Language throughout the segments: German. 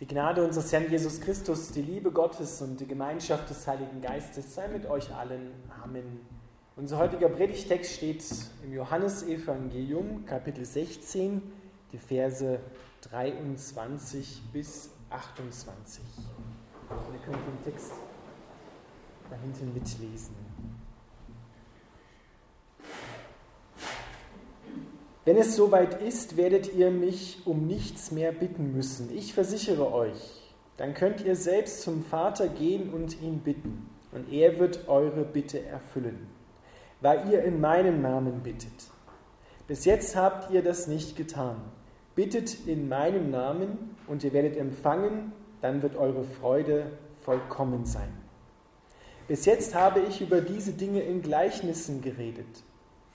Die Gnade unseres Herrn Jesus Christus, die Liebe Gottes und die Gemeinschaft des Heiligen Geistes sei mit euch allen. Amen. Unser heutiger Predigtext steht im Johannesevangelium, Kapitel 16, die Verse 23 bis 28. Ihr könnt den Text da hinten mitlesen. Wenn es soweit ist, werdet ihr mich um nichts mehr bitten müssen. Ich versichere euch, dann könnt ihr selbst zum Vater gehen und ihn bitten, und er wird eure Bitte erfüllen, weil ihr in meinem Namen bittet. Bis jetzt habt ihr das nicht getan. Bittet in meinem Namen, und ihr werdet empfangen, dann wird eure Freude vollkommen sein. Bis jetzt habe ich über diese Dinge in Gleichnissen geredet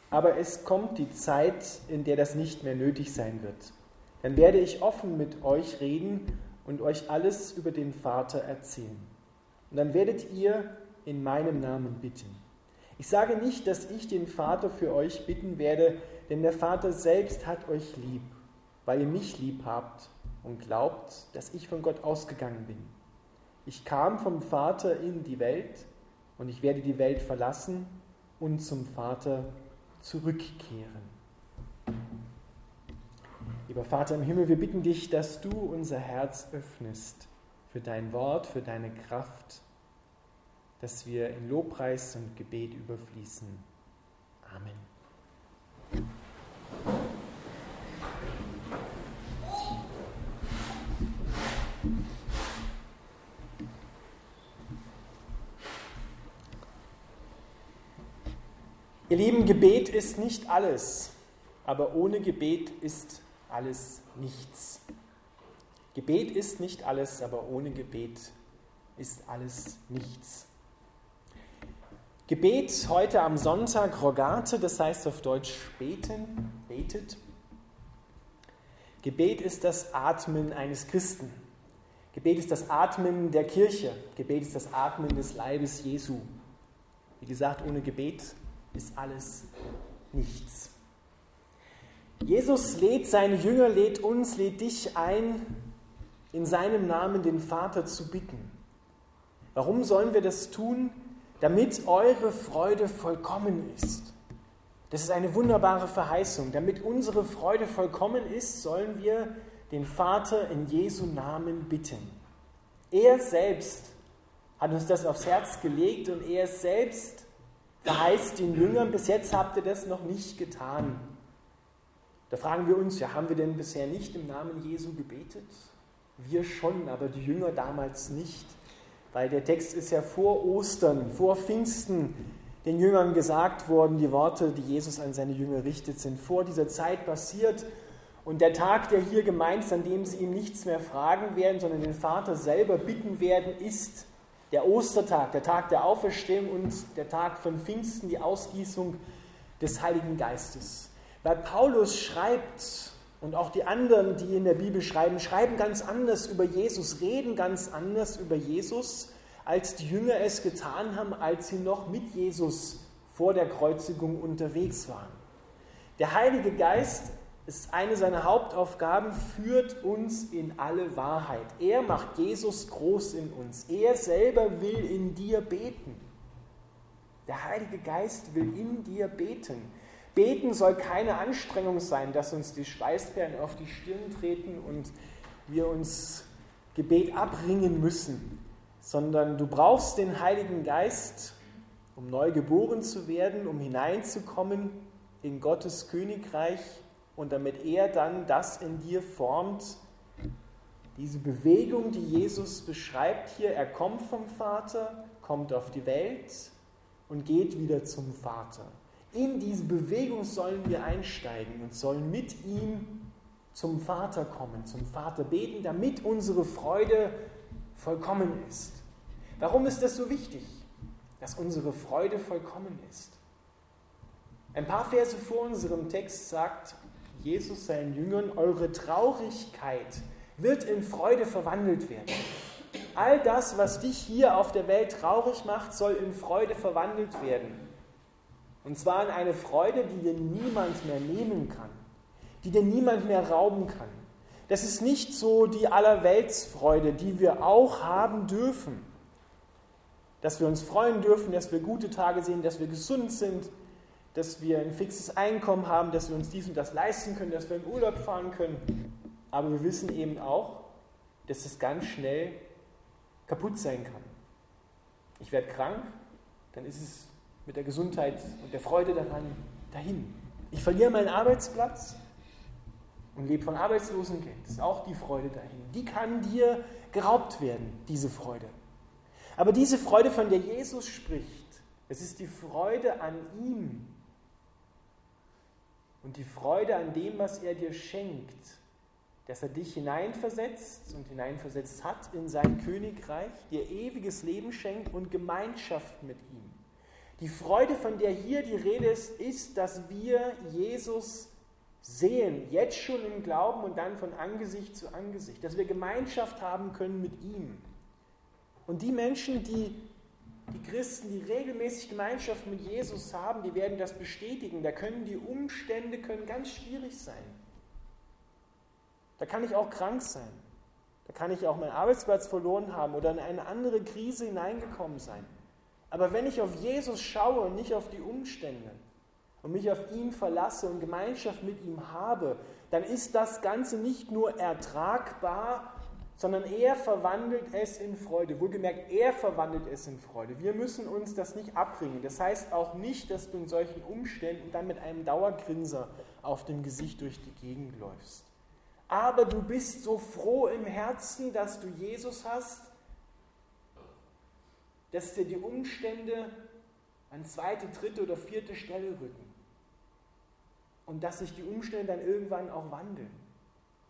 aber es kommt die Zeit, in der das nicht mehr nötig sein wird. Dann werde ich offen mit euch reden und euch alles über den Vater erzählen. Und dann werdet ihr in meinem Namen bitten. Ich sage nicht, dass ich den Vater für euch bitten werde, denn der Vater selbst hat euch lieb, weil ihr mich lieb habt und glaubt, dass ich von Gott ausgegangen bin. Ich kam vom Vater in die Welt und ich werde die Welt verlassen und zum Vater zurückkehren. Lieber Vater im Himmel, wir bitten dich, dass du unser Herz öffnest für dein Wort, für deine Kraft, dass wir in Lobpreis und Gebet überfließen. Amen. Ihr Lieben, Gebet ist nicht alles, aber ohne Gebet ist alles nichts. Gebet ist nicht alles, aber ohne Gebet ist alles nichts. Gebet heute am Sonntag, Rogate, das heißt auf Deutsch beten, betet. Gebet ist das Atmen eines Christen. Gebet ist das Atmen der Kirche. Gebet ist das Atmen des Leibes Jesu. Wie gesagt, ohne Gebet ist alles nichts. Jesus lädt seine Jünger, lädt uns, lädt dich ein, in seinem Namen den Vater zu bitten. Warum sollen wir das tun? Damit eure Freude vollkommen ist. Das ist eine wunderbare Verheißung. Damit unsere Freude vollkommen ist, sollen wir den Vater in Jesu Namen bitten. Er selbst hat uns das aufs Herz gelegt und er selbst verheißt den Jüngern, bis jetzt habt ihr das noch nicht getan. Da fragen wir uns, ja, haben wir denn bisher nicht im Namen Jesu gebetet? Wir schon, aber die Jünger damals nicht, weil der Text ist ja vor Ostern, vor Pfingsten den Jüngern gesagt worden, die Worte, die Jesus an seine Jünger richtet, sind vor dieser Zeit passiert. Und der Tag, der hier gemeint ist, an dem sie ihm nichts mehr fragen werden, sondern den Vater selber bitten werden, ist der Ostertag, der Tag der Auferstehung und der Tag von Pfingsten, die Ausgießung des Heiligen Geistes. Weil Paulus schreibt und auch die anderen, die in der Bibel schreiben, schreiben ganz anders über Jesus, reden ganz anders über Jesus, als die Jünger es getan haben, als sie noch mit Jesus vor der Kreuzigung unterwegs waren. Der Heilige Geist ist eine seiner Hauptaufgaben, führt uns in alle Wahrheit. Er macht Jesus groß in uns. Er selber will in dir beten. Der Heilige Geist will in dir beten. Beten soll keine Anstrengung sein, dass uns die Schweißperlen auf die Stirn treten und wir uns Gebet abringen müssen, sondern du brauchst den Heiligen Geist, um neu geboren zu werden, um hineinzukommen in Gottes Königreich und damit er dann das in dir formt, diese Bewegung, die Jesus beschreibt hier, er kommt vom Vater, kommt auf die Welt und geht wieder zum Vater. In diese Bewegung sollen wir einsteigen und sollen mit ihm zum Vater kommen, zum Vater beten, damit unsere Freude vollkommen ist. Warum ist das so wichtig, dass unsere Freude vollkommen ist? Ein paar Verse vor unserem Text sagt Jesus seinen Jüngern, eure Traurigkeit wird in Freude verwandelt werden. All das, was dich hier auf der Welt traurig macht, soll in Freude verwandelt werden. Und zwar in eine Freude, die dir niemand mehr nehmen kann, die dir niemand mehr rauben kann. das ist nicht so die Allerweltsfreude, die wir auch haben dürfen. Dass wir uns freuen dürfen, dass wir gute Tage sehen, dass wir gesund sind, dass wir ein fixes Einkommen haben, dass wir uns dies und das leisten können, dass wir in Urlaub fahren können. Aber wir wissen eben auch, dass es ganz schnell kaputt sein kann. Ich werde krank, dann ist es mit der Gesundheit und der Freude daran dahin. Ich verliere meinen Arbeitsplatz und lebe von Arbeitslosengeld. Das ist auch die Freude dahin. Die kann dir geraubt werden, diese Freude. Aber diese Freude, von der Jesus spricht, es ist die Freude an ihm und die Freude an dem, was er dir schenkt, dass er dich hineinversetzt und hineinversetzt hat in sein Königreich, dir ewiges Leben schenkt und Gemeinschaft mit ihm. Die Freude, von der hier die Rede ist, ist, dass wir Jesus sehen, jetzt schon im Glauben und dann von Angesicht zu Angesicht, dass wir Gemeinschaft haben können mit ihm. Und die Menschen, die, die Christen, die regelmäßig Gemeinschaft mit Jesus haben, die werden das bestätigen. Da können die Umstände können ganz schwierig sein. Da kann ich auch krank sein. Da kann ich auch meinen Arbeitsplatz verloren haben oder in eine andere Krise hineingekommen sein. Aber wenn ich auf Jesus schaue und nicht auf die Umstände und mich auf ihn verlasse und Gemeinschaft mit ihm habe, dann ist das Ganze nicht nur ertragbar, sondern er verwandelt es in Freude. Wohlgemerkt, er verwandelt es in Freude. Wir müssen uns das nicht abbringen. Das heißt auch nicht, dass du in solchen Umständen dann mit einem Dauergrinser auf dem Gesicht durch die Gegend läufst. Aber du bist so froh im Herzen, dass du Jesus hast, dass dir die Umstände an zweite, dritte oder vierte Stelle rücken. Und dass sich die Umstände dann irgendwann auch wandeln.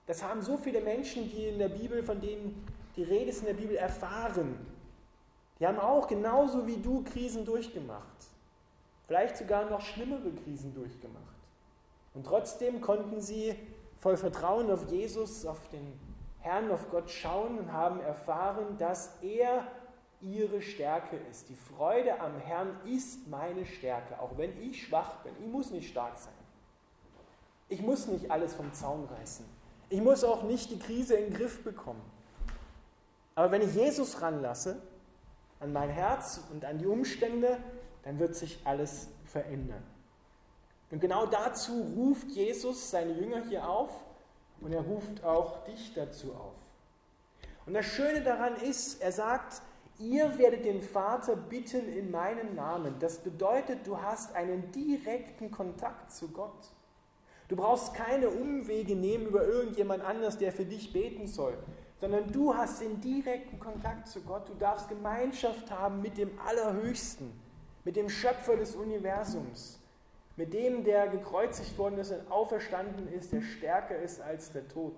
Das haben so viele Menschen, die in der Bibel, von denen die Rede ist in der Bibel, erfahren. Die haben auch genauso wie du Krisen durchgemacht. Vielleicht sogar noch schlimmere Krisen durchgemacht. Und trotzdem konnten sie voll Vertrauen auf Jesus, auf den Herrn, auf Gott schauen und haben erfahren, dass er ihre Stärke ist. Die Freude am Herrn ist meine Stärke, auch wenn ich schwach bin. Ich muss nicht stark sein. Ich muss nicht alles vom Zaun reißen. Ich muss auch nicht die Krise in den Griff bekommen. Aber wenn ich Jesus ranlasse, an mein Herz und an die Umstände, dann wird sich alles verändern. Und genau dazu ruft Jesus seine Jünger hier auf und er ruft auch dich dazu auf. Und das Schöne daran ist, er sagt, ihr werdet den Vater bitten in meinem Namen. Das bedeutet, du hast einen direkten Kontakt zu Gott. Du brauchst keine Umwege nehmen über irgendjemand anders, der für dich beten soll, sondern du hast den direkten Kontakt zu Gott. Du darfst Gemeinschaft haben mit dem Allerhöchsten, mit dem Schöpfer des Universums, mit dem, der gekreuzigt worden ist und auferstanden ist, der stärker ist als der Tod.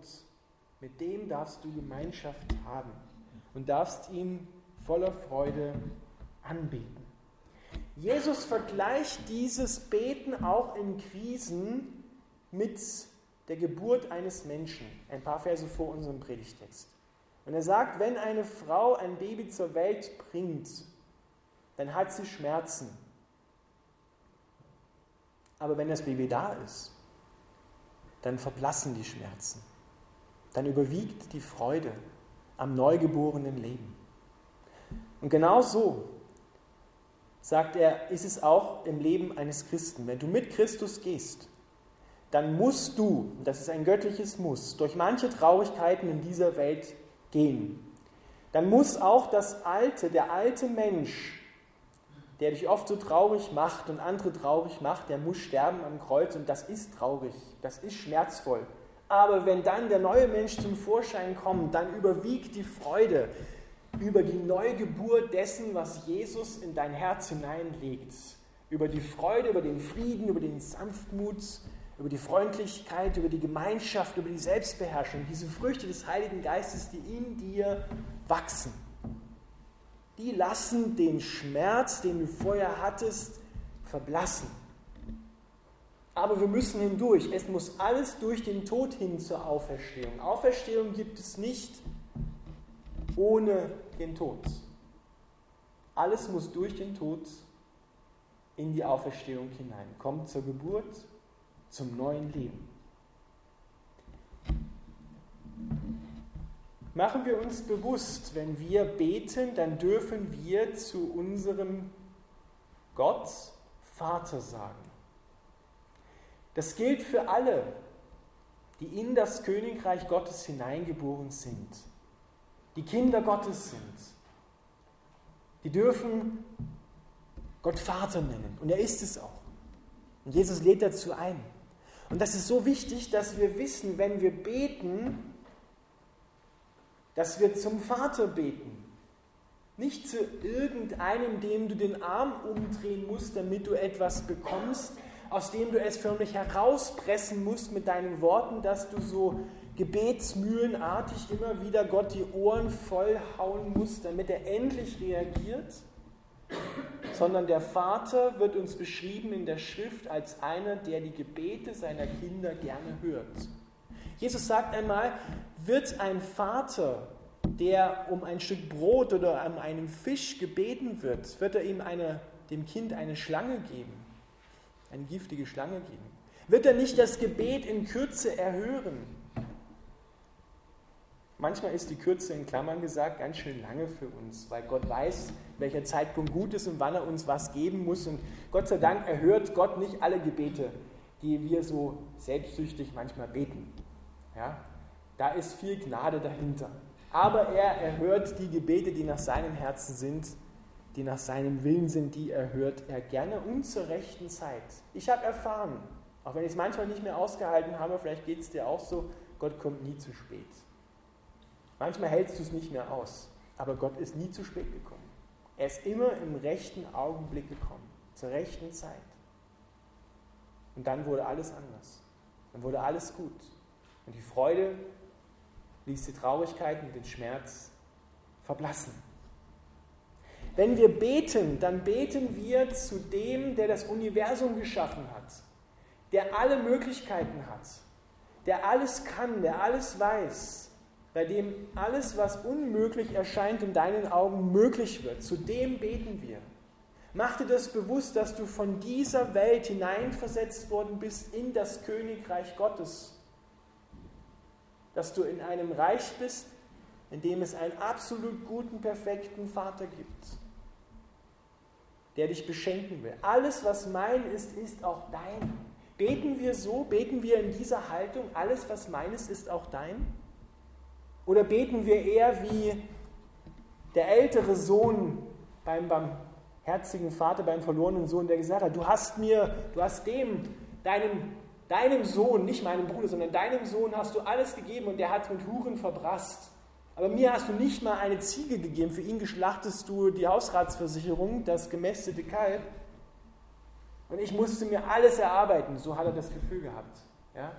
Mit dem darfst du Gemeinschaft haben und darfst ihm voller Freude anbeten. Jesus vergleicht dieses Beten auch in Krisen mit der Geburt eines Menschen. Ein paar Verse vor unserem Predigtext. Und er sagt, wenn eine Frau ein Baby zur Welt bringt, dann hat sie Schmerzen. Aber wenn das Baby da ist, dann verblassen die Schmerzen. Dann überwiegt die Freude am neugeborenen Leben. Und genau so, sagt er, ist es auch im Leben eines Christen. Wenn du mit Christus gehst, dann musst du, das ist ein göttliches Muss, durch manche Traurigkeiten in dieser Welt gehen. Dann muss auch das Alte, der alte Mensch, der dich oft so traurig macht und andere traurig macht, der muss sterben am Kreuz und das ist traurig, das ist schmerzvoll. Aber wenn dann der neue Mensch zum Vorschein kommt, dann überwiegt die Freude über die Neugeburt dessen, was Jesus in dein Herz hineinlegt. Über die Freude, über den Frieden, über den Sanftmut, über die Freundlichkeit, über die Gemeinschaft, über die Selbstbeherrschung, diese Früchte des Heiligen Geistes, die in dir wachsen. Die lassen den Schmerz, den du vorher hattest, verblassen. Aber wir müssen hindurch. Es muss alles durch den Tod hin zur Auferstehung. Auferstehung gibt es nicht ohne den Tod. Alles muss durch den Tod in die Auferstehung hinein. Kommt zur Geburt, zum neuen Leben. machen wir uns bewusst, wenn wir beten, dann dürfen wir zu unserem Gott Vater sagen. Das gilt für alle, die in das Königreich Gottes hineingeboren sind, die Kinder Gottes sind. Die dürfen Gott Vater nennen. Und er ist es auch. Und Jesus lädt dazu ein. Und das ist so wichtig, dass wir wissen, wenn wir beten, dass wir zum Vater beten. Nicht zu irgendeinem, dem du den Arm umdrehen musst, damit du etwas bekommst, aus dem du es förmlich herauspressen musst mit deinen Worten, dass du so gebetsmühlenartig immer wieder Gott die Ohren vollhauen musst, damit er endlich reagiert, sondern der Vater wird uns beschrieben in der Schrift als einer, der die Gebete seiner Kinder gerne hört. Jesus sagt einmal, wird ein Vater, der um ein Stück Brot oder um einen Fisch gebeten wird, wird er ihm eine, dem Kind eine Schlange geben, eine giftige Schlange geben? Wird er nicht das Gebet in Kürze erhören? Manchmal ist die Kürze in Klammern gesagt ganz schön lange für uns, weil Gott weiß, welcher Zeitpunkt gut ist und wann er uns was geben muss. Und Gott sei Dank erhört Gott nicht alle Gebete, die wir so selbstsüchtig manchmal beten. Ja? Da ist viel Gnade dahinter. Aber er erhört die Gebete, die nach seinem Herzen sind, die nach seinem Willen sind, die erhört er gerne und zur rechten Zeit. Ich habe erfahren, auch wenn ich es manchmal nicht mehr ausgehalten habe, vielleicht geht es dir auch so, Gott kommt nie zu spät. Manchmal hältst du es nicht mehr aus, aber Gott ist nie zu spät gekommen. Er ist immer im rechten Augenblick gekommen, zur rechten Zeit. Und dann wurde alles anders. Dann wurde alles gut. Und die Freude ließ die Traurigkeit und den Schmerz verblassen. Wenn wir beten, dann beten wir zu dem, der das Universum geschaffen hat, der alle Möglichkeiten hat, der alles kann, der alles weiß, bei dem alles, was unmöglich erscheint, in deinen Augen möglich wird. Zu dem beten wir. Mach dir das bewusst, dass du von dieser Welt hineinversetzt worden bist in das Königreich Gottes. Dass du in einem Reich bist, in dem es einen absolut guten, perfekten Vater gibt, der dich beschenken will. Alles, was mein ist, ist auch dein. Beten wir so, beten wir in dieser Haltung, alles, was meines ist, auch dein? Oder beten wir eher wie der ältere Sohn beim barmherzigen Vater, beim verlorenen Sohn, der gesagt hat, du hast mir, du hast dem, deinem, deinem Sohn, nicht meinem Bruder, sondern deinem Sohn hast du alles gegeben und der hat es mit Huren verbrasst. Aber mir hast du nicht mal eine Ziege gegeben, für ihn geschlachtest du die Hausratsversicherung, das gemästete Kalb. Und ich musste mir alles erarbeiten, so hat er das Gefühl gehabt. Ja?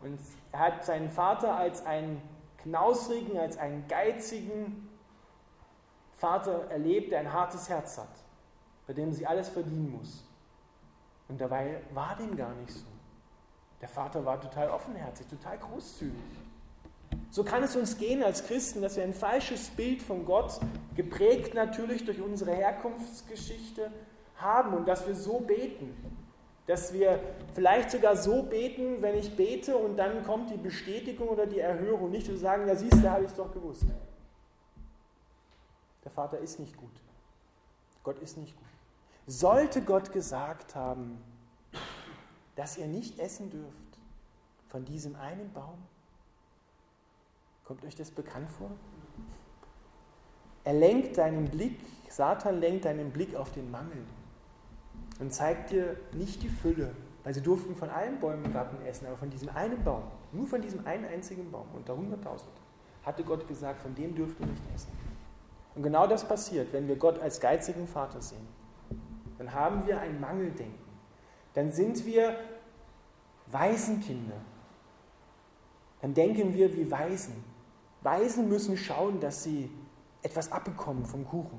Und er hat seinen Vater als einen knausrigen, als einen geizigen Vater erlebt, der ein hartes Herz hat, bei dem sie alles verdienen muss. Und dabei war dem gar nicht so. Der Vater war total offenherzig, total großzügig. So kann es uns gehen als Christen, dass wir ein falsches Bild von Gott, geprägt natürlich durch unsere Herkunftsgeschichte, haben und dass wir so beten. Dass wir vielleicht sogar so beten, wenn ich bete und dann kommt die Bestätigung oder die Erhörung. Nicht zu sagen, ja siehst du, habe ich es doch gewusst. Der Vater ist nicht gut. Gott ist nicht gut. Sollte Gott gesagt haben, dass ihr nicht essen dürft von diesem einen Baum? Kommt euch das bekannt vor? Er lenkt deinen Blick, Satan lenkt deinen Blick auf den Mangel und zeigt dir nicht die Fülle, weil sie durften von allen Bäumen im Garten essen, aber von diesem einen Baum, nur von diesem einen einzigen Baum unter 100.000, hatte Gott gesagt, von dem dürft ihr nicht essen. Und genau das passiert, wenn wir Gott als geizigen Vater sehen. Dann haben wir ein Mangeldenken. Dann sind wir Waisenkinder. Dann denken wir wie Waisen. Waisen müssen schauen, dass sie etwas abbekommen vom Kuchen.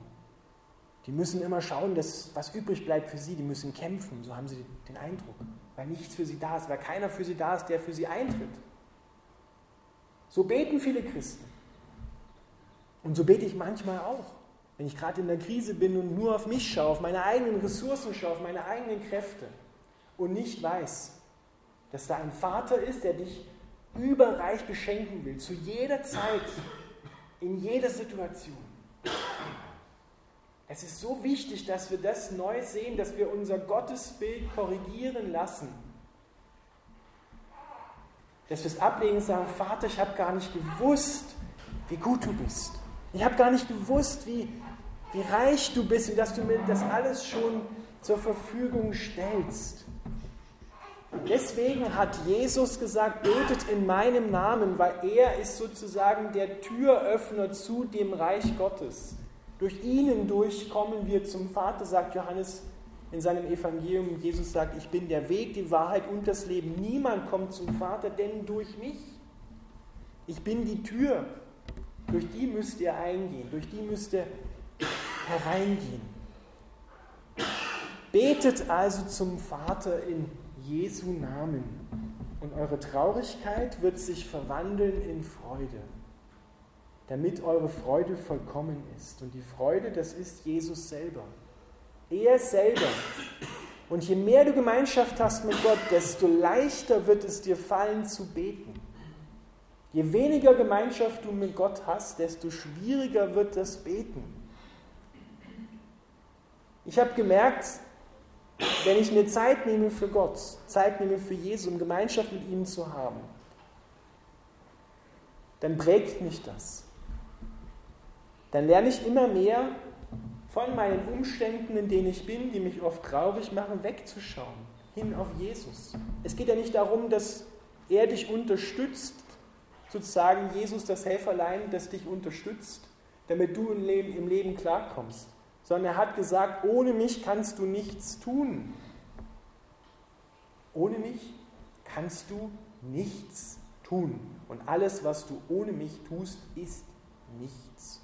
Die müssen immer schauen, dass was übrig bleibt für sie. Die müssen kämpfen, so haben sie den Eindruck. Weil nichts für sie da ist, weil keiner für sie da ist, der für sie eintritt. So beten viele Christen. Und so bete ich manchmal auch. Wenn ich gerade in der Krise bin und nur auf mich schaue, auf meine eigenen Ressourcen schaue, auf meine eigenen Kräfte und nicht weiß, dass da ein Vater ist, der dich überreich beschenken will, zu jeder Zeit In jeder Situation. Es ist so wichtig, dass wir das neu sehen, dass wir unser Gottesbild korrigieren lassen. Dass wir es ablegen und sagen, Vater, ich habe gar nicht gewusst, wie gut du bist. Ich habe gar nicht gewusst, wie, wie reich du bist und dass du mir das alles schon zur Verfügung stellst. Deswegen hat Jesus gesagt, betet in meinem Namen, weil er ist sozusagen der Türöffner zu dem Reich Gottes. Durch ihn hindurch kommen wir zum Vater, sagt Johannes in seinem Evangelium. Jesus sagt, ich bin der Weg, die Wahrheit und das Leben. Niemand kommt zum Vater, denn durch mich. Ich bin die Tür. Durch die müsst ihr eingehen, durch die müsst ihr hereingehen. Betet also zum Vater in Jesu Namen und eure Traurigkeit wird sich verwandeln in Freude, damit eure Freude vollkommen ist. Und die Freude, das ist Jesus selber. Er selber. Und je mehr du Gemeinschaft hast mit Gott, desto leichter wird es dir fallen zu beten. Je weniger Gemeinschaft du mit Gott hast, desto schwieriger wird das Beten. Ich habe gemerkt, wenn ich mir Zeit nehme für Gott, Zeit nehme für Jesus, um Gemeinschaft mit ihm zu haben, dann prägt mich das. Dann lerne ich immer mehr von meinen Umständen, in denen ich bin, die mich oft traurig machen, wegzuschauen, hin auf Jesus. Es geht ja nicht darum, dass er dich unterstützt, sozusagen Jesus das Helferlein, das dich unterstützt, damit du im Leben, im Leben klarkommst sondern er hat gesagt, ohne mich kannst du nichts tun. Ohne mich kannst du nichts tun. Und alles, was du ohne mich tust, ist nichts.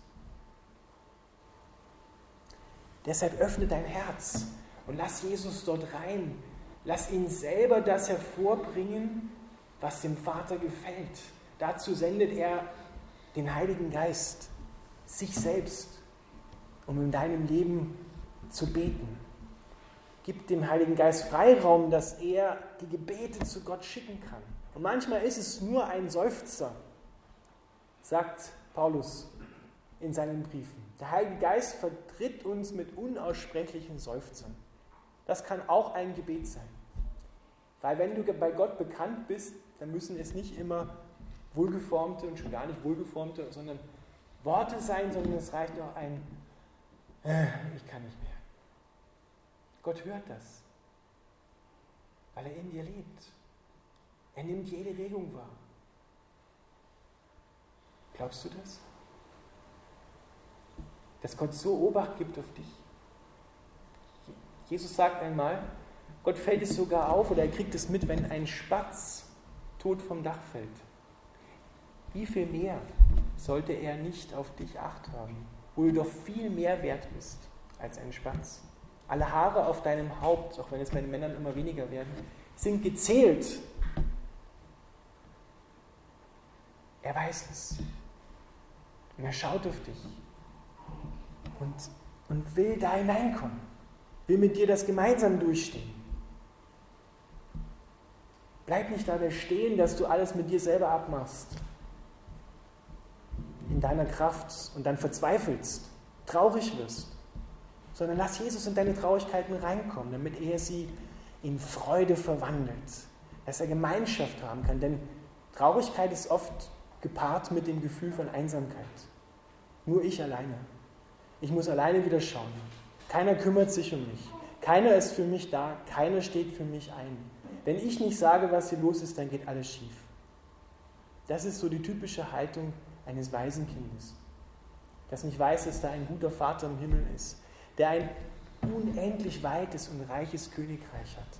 Deshalb öffne dein Herz und lass Jesus dort rein. Lass ihn selber das hervorbringen, was dem Vater gefällt. Dazu sendet er den Heiligen Geist, sich selbst um in deinem Leben zu beten. Gib dem Heiligen Geist Freiraum, dass er die Gebete zu Gott schicken kann. Und manchmal ist es nur ein Seufzer, sagt Paulus in seinen Briefen. Der Heilige Geist vertritt uns mit unaussprechlichen Seufzern. Das kann auch ein Gebet sein. Weil wenn du bei Gott bekannt bist, dann müssen es nicht immer wohlgeformte und schon gar nicht wohlgeformte, sondern Worte sein, sondern es reicht auch ein äh, ich kann nicht mehr. Gott hört das, weil er in dir lebt. Er nimmt jede Regung wahr. Glaubst du das? Dass Gott so Obacht gibt auf dich? Jesus sagt einmal, Gott fällt es sogar auf oder er kriegt es mit, wenn ein Spatz tot vom Dach fällt. Wie viel mehr sollte er nicht auf dich acht haben? wo du doch viel mehr wert bist als ein Spatz. Alle Haare auf deinem Haupt, auch wenn es bei den Männern immer weniger werden, sind gezählt. Er weiß es. Und er schaut auf dich und, und will da hineinkommen, will mit dir das gemeinsam durchstehen. Bleib nicht dabei stehen, dass du alles mit dir selber abmachst in deiner Kraft und dann verzweifelst, traurig wirst, sondern lass Jesus in deine Traurigkeiten reinkommen, damit er sie in Freude verwandelt, dass er Gemeinschaft haben kann. Denn Traurigkeit ist oft gepaart mit dem Gefühl von Einsamkeit. Nur ich alleine. Ich muss alleine wieder schauen. Keiner kümmert sich um mich. Keiner ist für mich da. Keiner steht für mich ein. Wenn ich nicht sage, was hier los ist, dann geht alles schief. Das ist so die typische Haltung eines Waisenkindes, das nicht weiß, dass da ein guter Vater im Himmel ist, der ein unendlich weites und reiches Königreich hat,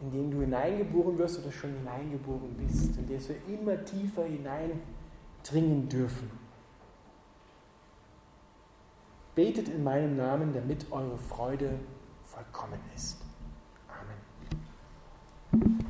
in dem du hineingeboren wirst oder schon hineingeboren bist, in das wir immer tiefer hineindringen dürfen. Betet in meinem Namen, damit eure Freude vollkommen ist. Amen.